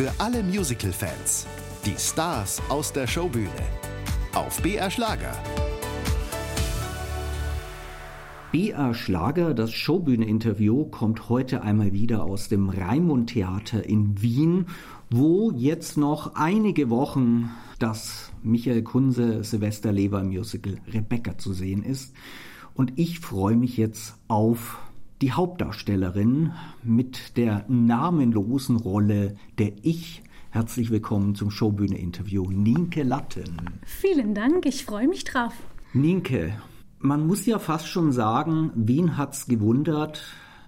Für alle Musical-Fans. Die Stars aus der Showbühne. Auf BR Schlager. BR Schlager, das Showbühne-Interview, kommt heute einmal wieder aus dem Raimund Theater in Wien, wo jetzt noch einige Wochen das Michael Kunze Silvester Lever Musical Rebecca zu sehen ist. Und ich freue mich jetzt auf die Hauptdarstellerin mit der namenlosen Rolle der Ich. Herzlich willkommen zum Showbühne-Interview, Nienke Latten. Vielen Dank, ich freue mich drauf. Nienke, man muss ja fast schon sagen, wen hat's gewundert?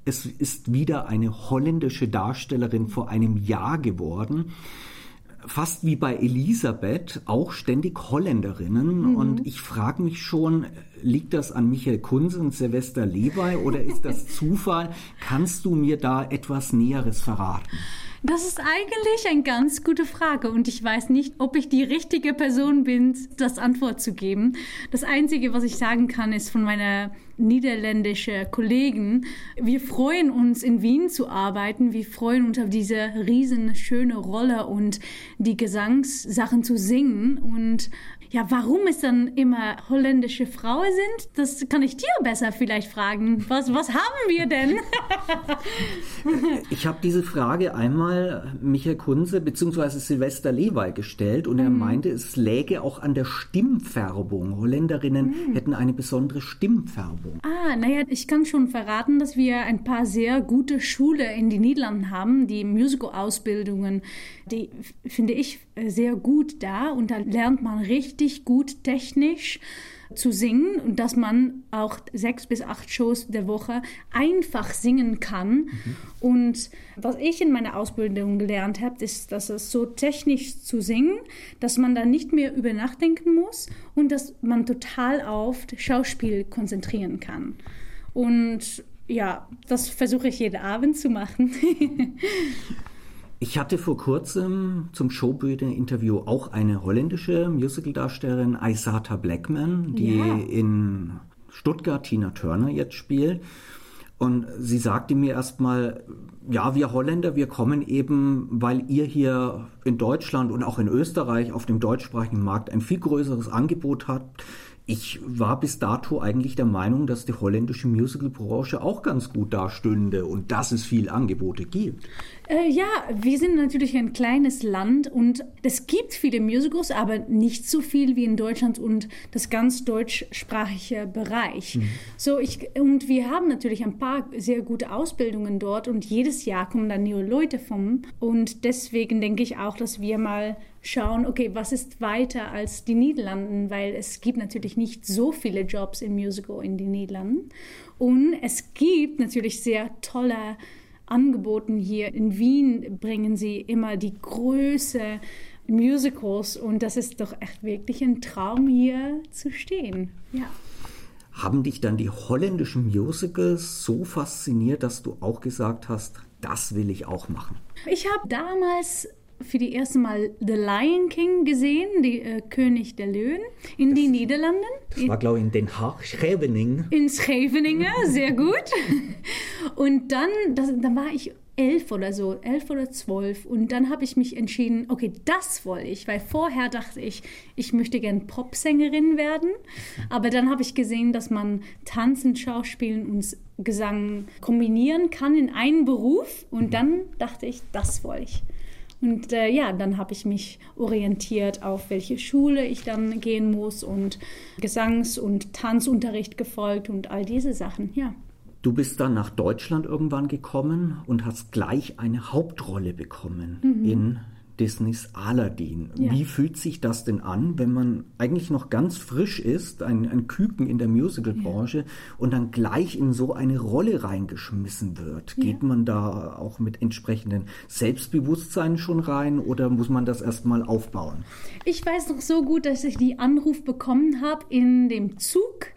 Es ist wieder eine holländische Darstellerin vor einem Jahr geworden fast wie bei Elisabeth auch ständig Holländerinnen. Mhm. Und ich frage mich schon, liegt das an Michael Kunze und Silvester Levi oder ist das Zufall? Kannst du mir da etwas Näheres verraten? Das ist eigentlich eine ganz gute Frage und ich weiß nicht, ob ich die richtige Person bin, das Antwort zu geben. Das Einzige, was ich sagen kann, ist von meiner niederländischen Kollegen. Wir freuen uns, in Wien zu arbeiten. Wir freuen uns auf diese riesen schöne Rolle und die Gesangssachen zu singen und ja, warum es dann immer holländische Frauen sind, das kann ich dir besser vielleicht fragen. Was, was haben wir denn? ich habe diese Frage einmal Michael Kunze bzw. Silvester Levi gestellt und er mhm. meinte, es läge auch an der Stimmfärbung. Holländerinnen mhm. hätten eine besondere Stimmfärbung. Ah, naja, ich kann schon verraten, dass wir ein paar sehr gute Schulen in den Niederlanden haben, die Musical-Ausbildungen, die finde ich sehr gut da und da lernt man richtig richtig gut technisch zu singen und dass man auch sechs bis acht Shows der Woche einfach singen kann. Mhm. Und was ich in meiner Ausbildung gelernt habe, ist, dass es so technisch zu singen, dass man da nicht mehr über nachdenken muss und dass man total auf Schauspiel konzentrieren kann. Und ja, das versuche ich jeden Abend zu machen. Ich hatte vor kurzem zum Showbühne-Interview auch eine holländische Musicaldarstellerin, Aisata Blackman, die ja. in Stuttgart Tina Turner jetzt spielt. Und sie sagte mir erstmal, ja, wir Holländer, wir kommen eben, weil ihr hier in Deutschland und auch in Österreich auf dem deutschsprachigen Markt ein viel größeres Angebot habt, ich war bis dato eigentlich der Meinung, dass die holländische Musicalbranche auch ganz gut dastünde und dass es viel Angebote gibt. Äh, ja, wir sind natürlich ein kleines Land und es gibt viele Musicals, aber nicht so viel wie in Deutschland und das ganz deutschsprachige Bereich. Mhm. So ich und wir haben natürlich ein paar sehr gute Ausbildungen dort und jedes Jahr kommen da neue Leute vom und deswegen denke ich auch, dass wir mal schauen, okay, was ist weiter als die Niederlanden, weil es gibt natürlich nicht so viele Jobs im Musical in den Niederlanden und es gibt natürlich sehr tolle Angeboten hier in Wien bringen sie immer die Größe Musicals und das ist doch echt wirklich ein Traum hier zu stehen. Ja. Haben dich dann die holländischen Musicals so fasziniert, dass du auch gesagt hast, das will ich auch machen? Ich habe damals für die erste Mal The Lion King gesehen, die äh, König der Löwen, in das, den Niederlanden. Das war, glaube ich, in Den Haag, Scheveningen. In Scheveningen, sehr gut. Und dann, das, dann war ich elf oder so, elf oder zwölf. Und dann habe ich mich entschieden, okay, das wollte ich, weil vorher dachte ich, ich möchte gern Popsängerin werden. Aber dann habe ich gesehen, dass man Tanzen, Schauspielen und Gesang kombinieren kann in einen Beruf. Und dann dachte ich, das wollte ich. Und äh, ja, dann habe ich mich orientiert auf welche Schule ich dann gehen muss und Gesangs- und Tanzunterricht gefolgt und all diese Sachen, ja. Du bist dann nach Deutschland irgendwann gekommen und hast gleich eine Hauptrolle bekommen mhm. in Disneys Aladdin. Ja. Wie fühlt sich das denn an, wenn man eigentlich noch ganz frisch ist, ein, ein Küken in der Musicalbranche ja. und dann gleich in so eine Rolle reingeschmissen wird? Ja. Geht man da auch mit entsprechendem Selbstbewusstsein schon rein oder muss man das erstmal aufbauen? Ich weiß noch so gut, dass ich die Anruf bekommen habe in dem Zug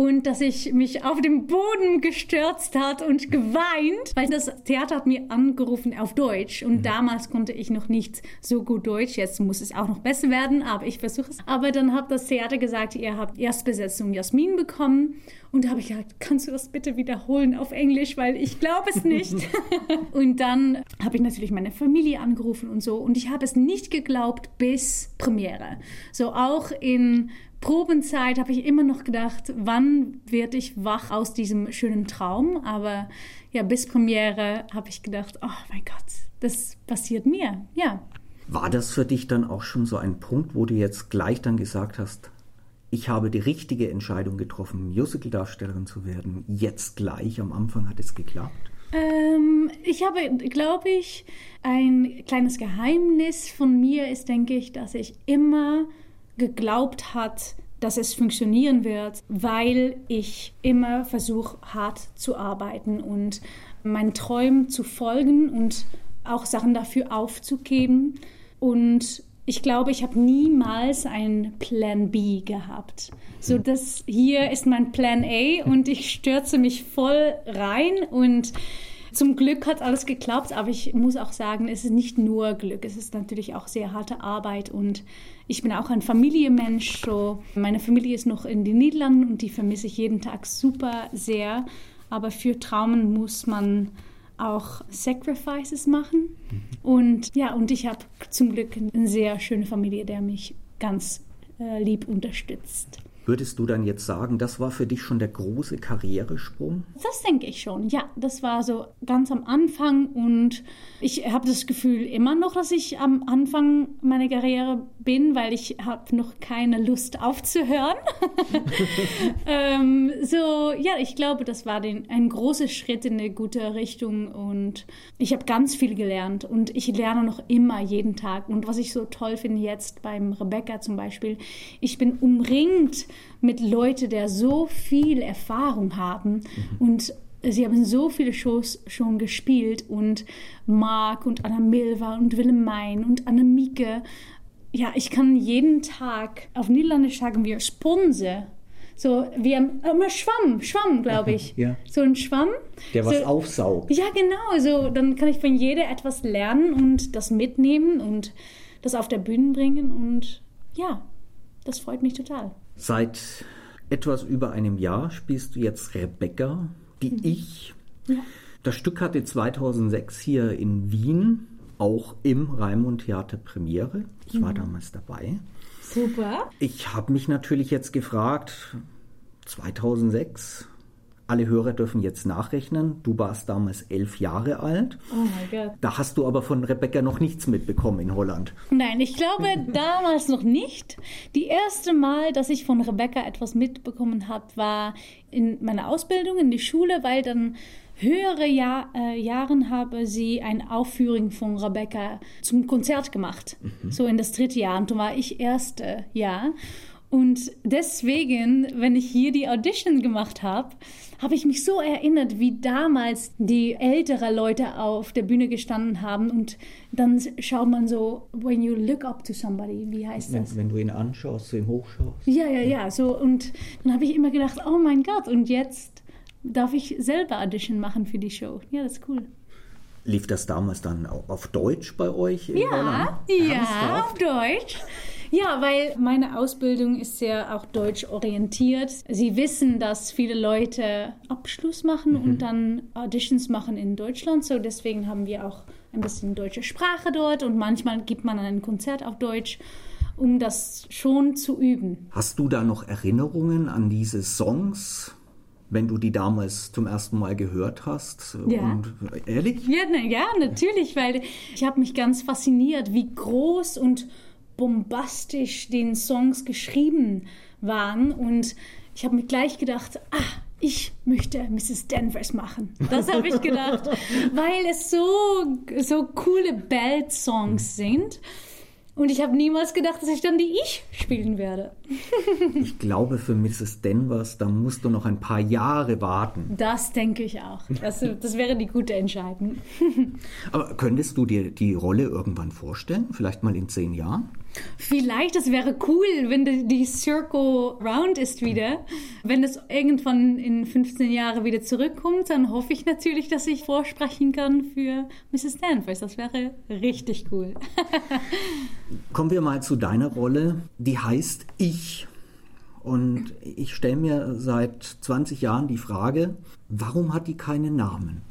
und dass ich mich auf den Boden gestürzt hat und geweint, weil das Theater hat mir angerufen auf Deutsch und mhm. damals konnte ich noch nicht so gut Deutsch. Jetzt muss es auch noch besser werden, aber ich versuche es. Aber dann hat das Theater gesagt, ihr habt Erstbesetzung Jasmin bekommen und da habe ich gesagt, kannst du das bitte wiederholen auf Englisch, weil ich glaube es nicht. und dann habe ich natürlich meine Familie angerufen und so und ich habe es nicht geglaubt bis Premiere. So auch in Probenzeit habe ich immer noch gedacht, wann werde ich wach aus diesem schönen Traum? Aber ja, bis Premiere habe ich gedacht, oh mein Gott, das passiert mir. Ja. War das für dich dann auch schon so ein Punkt, wo du jetzt gleich dann gesagt hast, ich habe die richtige Entscheidung getroffen, Musical-Darstellerin zu werden. Jetzt gleich am Anfang hat es geklappt? Ähm, ich habe, glaube ich, ein kleines Geheimnis von mir ist, denke ich, dass ich immer geglaubt hat, dass es funktionieren wird, weil ich immer versuche, hart zu arbeiten und meinen Träumen zu folgen und auch Sachen dafür aufzugeben. Und ich glaube, ich habe niemals einen Plan B gehabt. So, das hier ist mein Plan A und ich stürze mich voll rein und zum Glück hat alles geklappt, aber ich muss auch sagen, es ist nicht nur Glück, es ist natürlich auch sehr harte Arbeit und ich bin auch ein Familienmensch. So. Meine Familie ist noch in den Niederlanden und die vermisse ich jeden Tag super sehr. Aber für Traumen muss man auch Sacrifices machen. Mhm. Und ja, und ich habe zum Glück eine sehr schöne Familie, der mich ganz äh, lieb unterstützt. Würdest du dann jetzt sagen, das war für dich schon der große Karrieresprung? Das denke ich schon. Ja, das war so ganz am Anfang und ich habe das Gefühl immer noch, dass ich am Anfang meiner Karriere bin, weil ich habe noch keine Lust aufzuhören. ähm, so, ja, ich glaube, das war den, ein großer Schritt in eine gute Richtung und ich habe ganz viel gelernt und ich lerne noch immer jeden Tag. Und was ich so toll finde jetzt beim Rebecca zum Beispiel, ich bin umringt mit Leuten, der so viel Erfahrung haben mhm. und sie haben so viele Shows schon gespielt und Mark und Anna Milva und Wilhelmine und Annemieke. Ja, ich kann jeden Tag auf Niederländisch sagen wir Sponse. So, wir haben immer Schwamm, Schwamm, glaube ich. Ja. So ein Schwamm. Der was so, aufsaugt. Ja, genau. So, dann kann ich von jeder etwas lernen und das mitnehmen und das auf der Bühne bringen. Und ja, das freut mich total. Seit etwas über einem Jahr spielst du jetzt Rebecca, die mhm. ich. Ja. Das Stück hatte 2006 hier in Wien auch im Raimund Theater Premiere. Ich mhm. war damals dabei. Super. Ich habe mich natürlich jetzt gefragt, 2006, alle Hörer dürfen jetzt nachrechnen. Du warst damals elf Jahre alt. Oh mein Gott. Da hast du aber von Rebecca noch nichts mitbekommen in Holland. Nein, ich glaube damals noch nicht. Die erste Mal, dass ich von Rebecca etwas mitbekommen habe, war in meiner Ausbildung in die Schule, weil dann höhere Jahr, äh, Jahren habe sie eine Aufführung von Rebecca zum Konzert gemacht. Mhm. So in das dritte Jahr. Und da war ich erste Jahr. Und deswegen, wenn ich hier die Audition gemacht habe, habe ich mich so erinnert, wie damals die ältere Leute auf der Bühne gestanden haben und dann schaut man so, when you look up to somebody, wie heißt wenn, das? Wenn du ihn anschaust, so ihm hochschaust. Ja, ja, ja, so und dann habe ich immer gedacht, oh mein Gott, und jetzt darf ich selber Audition machen für die Show. Ja, das ist cool. Lief das damals dann auf Deutsch bei euch? ja, ja, auf Deutsch. Ja, weil meine Ausbildung ist sehr auch deutsch orientiert. Sie wissen, dass viele Leute Abschluss machen mhm. und dann Auditions machen in Deutschland. So deswegen haben wir auch ein bisschen deutsche Sprache dort und manchmal gibt man ein Konzert auf Deutsch um das schon zu üben. Hast du da noch Erinnerungen an diese Songs? Wenn du die damals zum ersten Mal gehört hast? Ja. Und, ehrlich? Ja, na, ja, natürlich, weil ich habe mich ganz fasziniert, wie groß und bombastisch den Songs geschrieben waren. Und ich habe mir gleich gedacht, ah, ich möchte Mrs. Danvers machen. Das habe ich gedacht, weil es so, so coole Ballad-Songs sind. Und ich habe niemals gedacht, dass ich dann die Ich spielen werde. ich glaube, für Mrs. Denvers, da musst du noch ein paar Jahre warten. Das denke ich auch. Das, das wäre die gute Entscheidung. Aber könntest du dir die Rolle irgendwann vorstellen? Vielleicht mal in zehn Jahren? Vielleicht, das wäre cool, wenn die, die Circle round ist wieder. Wenn es irgendwann in 15 Jahren wieder zurückkommt, dann hoffe ich natürlich, dass ich vorsprechen kann für Mrs. Danvers. Das wäre richtig cool. Kommen wir mal zu deiner Rolle. Die heißt Ich. Und ich stelle mir seit 20 Jahren die Frage, warum hat die keinen Namen?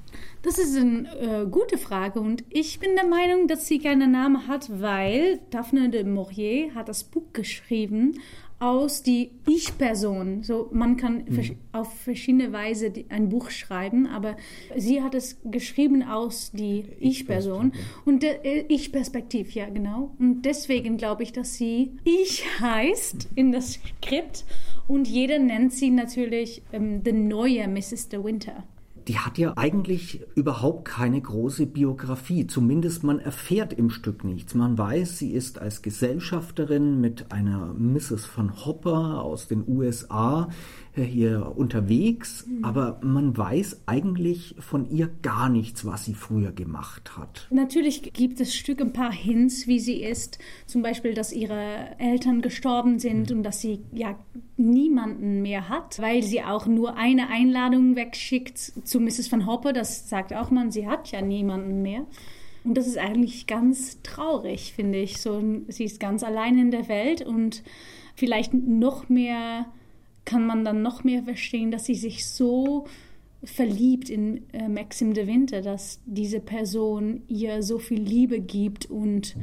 Das ist eine äh, gute Frage und ich bin der Meinung, dass sie keinen Namen hat, weil Daphne de Maurier hat das Buch geschrieben aus die Ich-Person. So, man kann mhm. auf verschiedene Weise ein Buch schreiben, aber sie hat es geschrieben aus die Ich-Person und äh, Ich-Perspektiv, ja genau. Und deswegen glaube ich, dass sie Ich heißt in das Skript und jeder nennt sie natürlich ähm, the neue Mrs. De Winter die hat ja eigentlich überhaupt keine große Biografie. Zumindest man erfährt im Stück nichts. Man weiß, sie ist als Gesellschafterin mit einer Mrs. von Hopper aus den USA hier unterwegs, mhm. aber man weiß eigentlich von ihr gar nichts, was sie früher gemacht hat. Natürlich gibt es Stück ein paar Hints, wie sie ist. Zum Beispiel, dass ihre Eltern gestorben sind mhm. und dass sie ja niemanden mehr hat, weil sie auch nur eine Einladung wegschickt zu Mrs. Van Hopper. Das sagt auch man, sie hat ja niemanden mehr. Und das ist eigentlich ganz traurig, finde ich. So, sie ist ganz allein in der Welt und vielleicht noch mehr kann man dann noch mehr verstehen, dass sie sich so verliebt in äh, Maxim de Winter, dass diese Person ihr so viel Liebe gibt und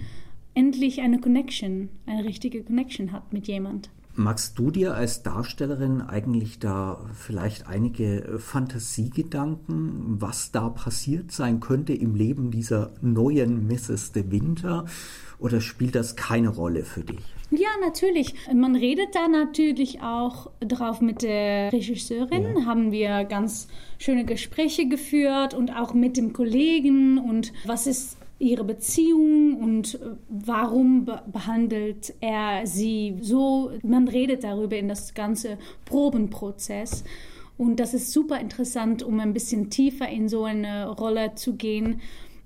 endlich eine Connection, eine richtige Connection hat mit jemand. Magst du dir als Darstellerin eigentlich da vielleicht einige Fantasiegedanken, was da passiert sein könnte im Leben dieser neuen Mrs. de Winter? Oder spielt das keine Rolle für dich? Ja, natürlich. Man redet da natürlich auch drauf mit der Regisseurin. Ja. Haben wir ganz schöne Gespräche geführt und auch mit dem Kollegen und was ist ihre Beziehung und warum behandelt er sie so. Man redet darüber in das ganze Probenprozess. Und das ist super interessant, um ein bisschen tiefer in so eine Rolle zu gehen.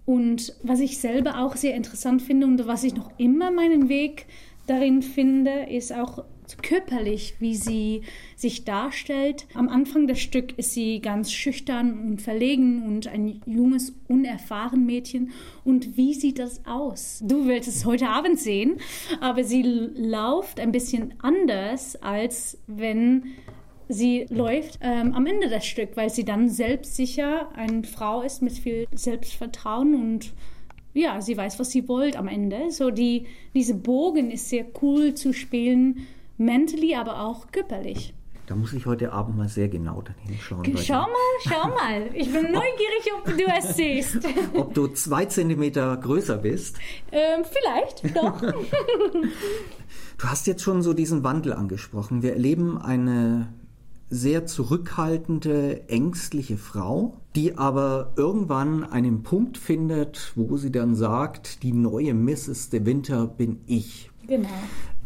Und was ich selber auch sehr interessant finde und was ich noch immer meinen Weg darin finde, ist auch körperlich, wie sie sich darstellt. Am Anfang des Stück ist sie ganz schüchtern und verlegen und ein junges, unerfahren Mädchen. Und wie sieht das aus? Du willst es heute Abend sehen, aber sie läuft ein bisschen anders, als wenn sie läuft ähm, am Ende des Stück, weil sie dann selbstsicher eine Frau ist mit viel Selbstvertrauen und ja, sie weiß, was sie wollt am Ende. So die, diese Bogen ist sehr cool zu spielen, mentally, aber auch körperlich. Da muss ich heute Abend mal sehr genau dann hinschauen. Schau mal, schau mal. Ich bin neugierig, ob du es siehst. Ob du zwei Zentimeter größer bist? Ähm, vielleicht, doch. Du hast jetzt schon so diesen Wandel angesprochen. Wir erleben eine sehr zurückhaltende, ängstliche Frau, die aber irgendwann einen Punkt findet, wo sie dann sagt, die neue Mrs. de Winter bin ich. Genau.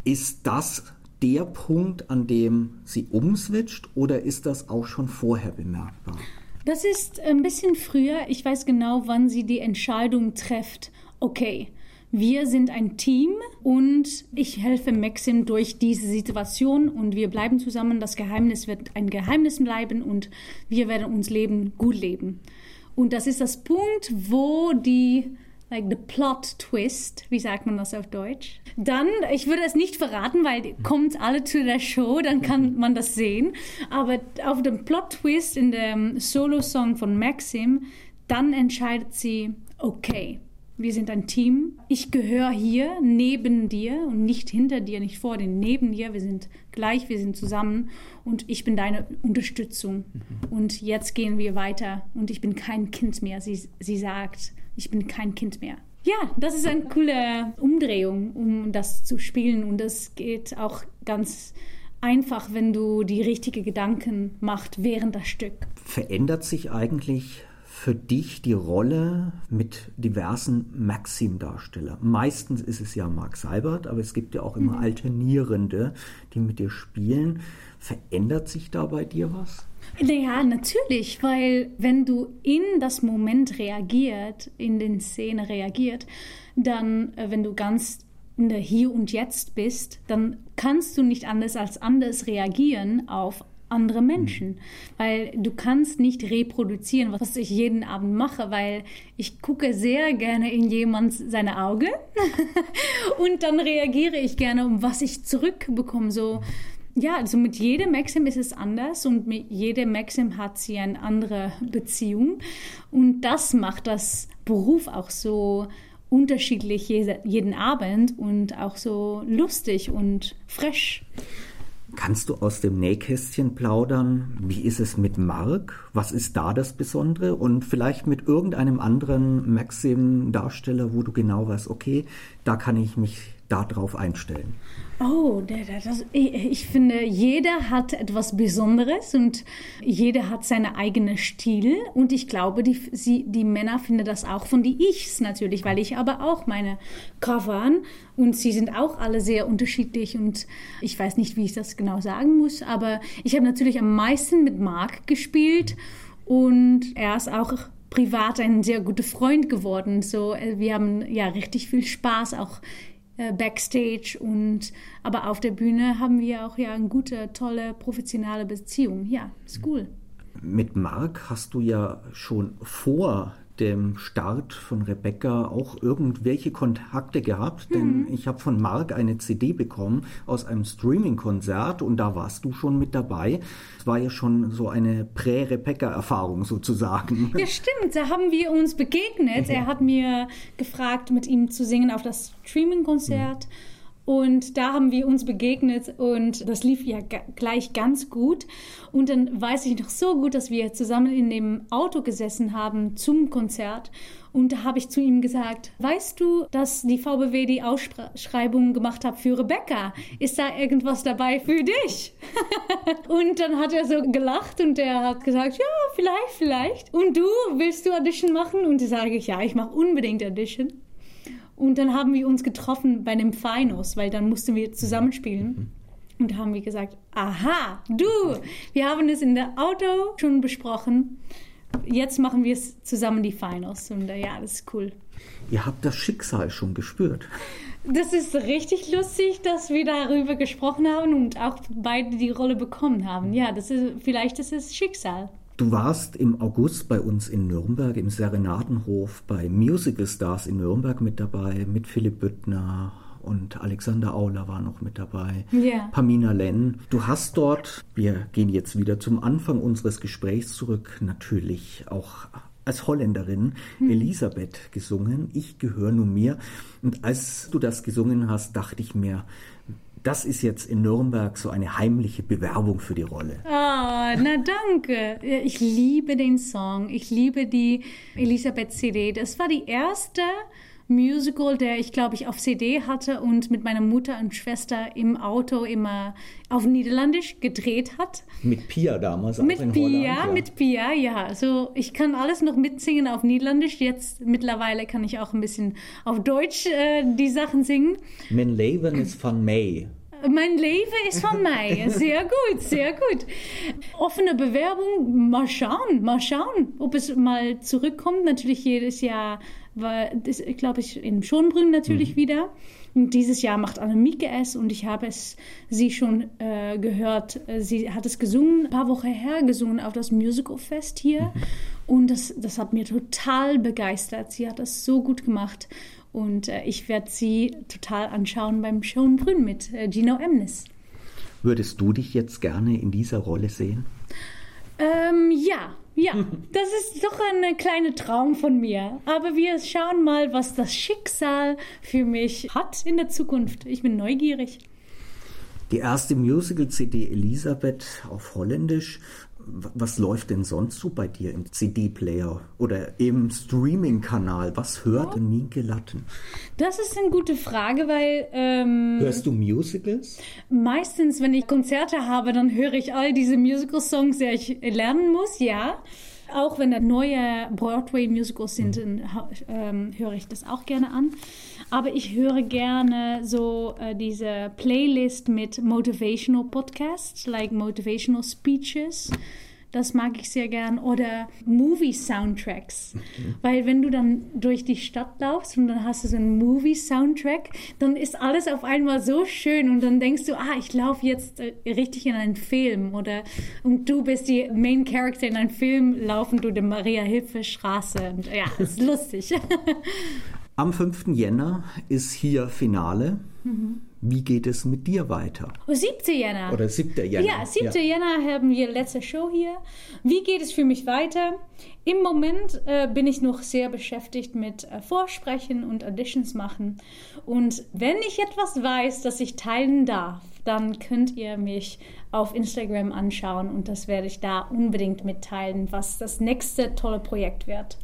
Ist das der Punkt, an dem sie umswitcht oder ist das auch schon vorher bemerkbar? Das ist ein bisschen früher. Ich weiß genau, wann sie die Entscheidung trifft. Okay, wir sind ein Team und ich helfe Maxim durch diese Situation und wir bleiben zusammen. Das Geheimnis wird ein Geheimnis bleiben und wir werden uns leben, gut leben. Und das ist das Punkt, wo die like the plot twist, wie sagt man das auf Deutsch? Dann, ich würde es nicht verraten, weil kommt alle zu der Show, dann kann man das sehen. Aber auf dem Plot Twist in dem Solo-Song von Maxim, dann entscheidet sie, okay, wir sind ein Team. Ich gehöre hier neben dir und nicht hinter dir, nicht vor dir, neben dir. Wir sind gleich, wir sind zusammen und ich bin deine Unterstützung. Mhm. Und jetzt gehen wir weiter und ich bin kein Kind mehr. Sie, sie sagt, ich bin kein Kind mehr. Ja, das ist eine coole Umdrehung, um das zu spielen und das geht auch ganz einfach, wenn du die richtigen Gedanken machst während das Stück. Verändert sich eigentlich für dich die Rolle mit diversen Maxim-Darstellern? Meistens ist es ja Mark Seibert, aber es gibt ja auch immer mhm. Alternierende, die mit dir spielen. Verändert sich da bei dir was? Ja, natürlich, weil wenn du in das Moment reagiert, in den Szene reagiert, dann, äh, wenn du ganz in der Hier und Jetzt bist, dann kannst du nicht anders als anders reagieren auf andere Menschen, mhm. weil du kannst nicht reproduzieren, was ich jeden Abend mache, weil ich gucke sehr gerne in jemand seine Augen und dann reagiere ich gerne, um was ich zurückbekomme. So, ja, also mit jedem Maxim ist es anders und mit jedem Maxim hat sie eine andere Beziehung und das macht das Beruf auch so unterschiedlich jeden Abend und auch so lustig und frisch. Kannst du aus dem Nähkästchen plaudern? Wie ist es mit Mark? Was ist da das Besondere? Und vielleicht mit irgendeinem anderen Maxim-Darsteller, wo du genau weißt, okay, da kann ich mich darauf einstellen. Oh, das, ich finde, jeder hat etwas Besonderes und jeder hat seine eigene Stil. Und ich glaube, die, sie, die Männer finden das auch von die Ichs natürlich, weil ich aber auch meine Covern und sie sind auch alle sehr unterschiedlich und ich weiß nicht, wie ich das genau sagen muss, aber ich habe natürlich am meisten mit Mark gespielt und er ist auch privat ein sehr guter Freund geworden. So, äh, wir haben ja richtig viel Spaß auch backstage und aber auf der Bühne haben wir auch ja eine gute, tolle, professionelle Beziehung. Ja, ist cool. Mit Marc hast du ja schon vor dem Start von Rebecca auch irgendwelche Kontakte gehabt, denn mhm. ich habe von Marc eine CD bekommen aus einem Streaming-Konzert und da warst du schon mit dabei. Es war ja schon so eine Prä-Rebecca-Erfahrung sozusagen. Ja, stimmt, da haben wir uns begegnet. Mhm. Er hat mir gefragt, mit ihm zu singen auf das Streaming-Konzert. Mhm. Und da haben wir uns begegnet und das lief ja gleich ganz gut. Und dann weiß ich noch so gut, dass wir zusammen in dem Auto gesessen haben zum Konzert. Und da habe ich zu ihm gesagt, weißt du, dass die VBW die Ausschreibung gemacht hat für Rebecca? Ist da irgendwas dabei für dich? und dann hat er so gelacht und er hat gesagt, ja, vielleicht, vielleicht. Und du, willst du Audition machen? Und da sage ich, ja, ich mache unbedingt Audition. Und dann haben wir uns getroffen bei dem Finals, weil dann mussten wir zusammenspielen. Mhm. Und da haben wir gesagt, aha, du, wir haben es in der Auto schon besprochen. Jetzt machen wir es zusammen die Finals. Und äh, ja, das ist cool. Ihr habt das Schicksal schon gespürt. Das ist richtig lustig, dass wir darüber gesprochen haben und auch beide die Rolle bekommen haben. Ja, das ist vielleicht ist es Schicksal. Du warst im August bei uns in Nürnberg im Serenadenhof bei Musical Stars in Nürnberg mit dabei, mit Philipp Büttner und Alexander Auler war noch mit dabei, yeah. Pamina Lenn. Du hast dort, wir gehen jetzt wieder zum Anfang unseres Gesprächs zurück, natürlich auch als Holländerin hm. Elisabeth gesungen. Ich gehöre nur mir. Und als du das gesungen hast, dachte ich mir, das ist jetzt in Nürnberg so eine heimliche Bewerbung für die Rolle. Ah, na danke. Ich liebe den Song. Ich liebe die Elisabeth CD. Das war die erste Musical, der ich glaube ich auf CD hatte und mit meiner Mutter und Schwester im Auto immer auf Niederländisch gedreht hat. Mit Pia damals mit auch in Pia, Holland. Ja, mit Pia, ja. Also ich kann alles noch mitsingen auf Niederländisch. Jetzt mittlerweile kann ich auch ein bisschen auf Deutsch äh, die Sachen singen. Mein Leben ist von May. Mein Leben ist von Mai. Sehr gut, sehr gut. Offene Bewerbung, mal schauen, mal schauen, ob es mal zurückkommt. Natürlich jedes Jahr war, das, glaube ich, in Schonbrunn natürlich mhm. wieder. Und dieses Jahr macht Annemieke es und ich habe es sie schon äh, gehört. Sie hat es gesungen, ein paar Wochen her gesungen auf das Musicalfest hier. Mhm. Und das, das hat mir total begeistert. Sie hat das so gut gemacht. Und äh, ich werde sie total anschauen beim Schönbrünn mit äh, Gino Emnes. Würdest du dich jetzt gerne in dieser Rolle sehen? Ähm, ja, ja, das ist doch ein kleiner Traum von mir. Aber wir schauen mal, was das Schicksal für mich hat in der Zukunft. Ich bin neugierig. Die erste Musical-CD Elisabeth auf Holländisch was läuft denn sonst so bei dir im CD-Player oder im Streaming-Kanal? Was hört oh. Nienke Latten? Das ist eine gute Frage, weil... Ähm, Hörst du Musicals? Meistens, wenn ich Konzerte habe, dann höre ich all diese Musical-Songs, die ich lernen muss, ja. Auch wenn da neue Broadway-Musicals sind, ähm, höre ich das auch gerne an. Aber ich höre gerne so äh, diese Playlist mit Motivational Podcasts, like Motivational Speeches. Das mag ich sehr gern. Oder Movie-Soundtracks. Mhm. Weil wenn du dann durch die Stadt laufst und dann hast du so einen Movie-Soundtrack, dann ist alles auf einmal so schön und dann denkst du, ah, ich laufe jetzt äh, richtig in einen Film. Oder und du bist die Main Character in einem Film, laufen du die Maria-Hilfe-Straße. Und ja, ist lustig. Am 5. Jänner ist hier Finale. Mhm. Wie geht es mit dir weiter? Oh, 7. Jänner. Oder 7. Jänner. Ja, 7. Ja. Jänner haben wir letzte Show hier. Wie geht es für mich weiter? Im Moment äh, bin ich noch sehr beschäftigt mit äh, Vorsprechen und Auditions machen. Und wenn ich etwas weiß, das ich teilen darf, dann könnt ihr mich auf Instagram anschauen und das werde ich da unbedingt mitteilen, was das nächste tolle Projekt wird.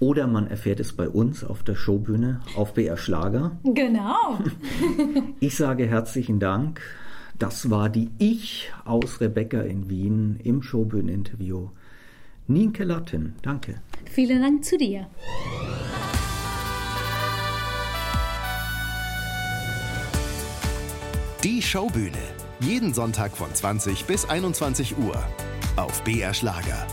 Oder man erfährt es bei uns auf der Showbühne auf BR Schlager. Genau. ich sage herzlichen Dank. Das war die Ich aus Rebecca in Wien im Showbühneninterview. Nienke Latten, danke. Vielen Dank zu dir. Die Showbühne. Jeden Sonntag von 20 bis 21 Uhr auf BR Schlager.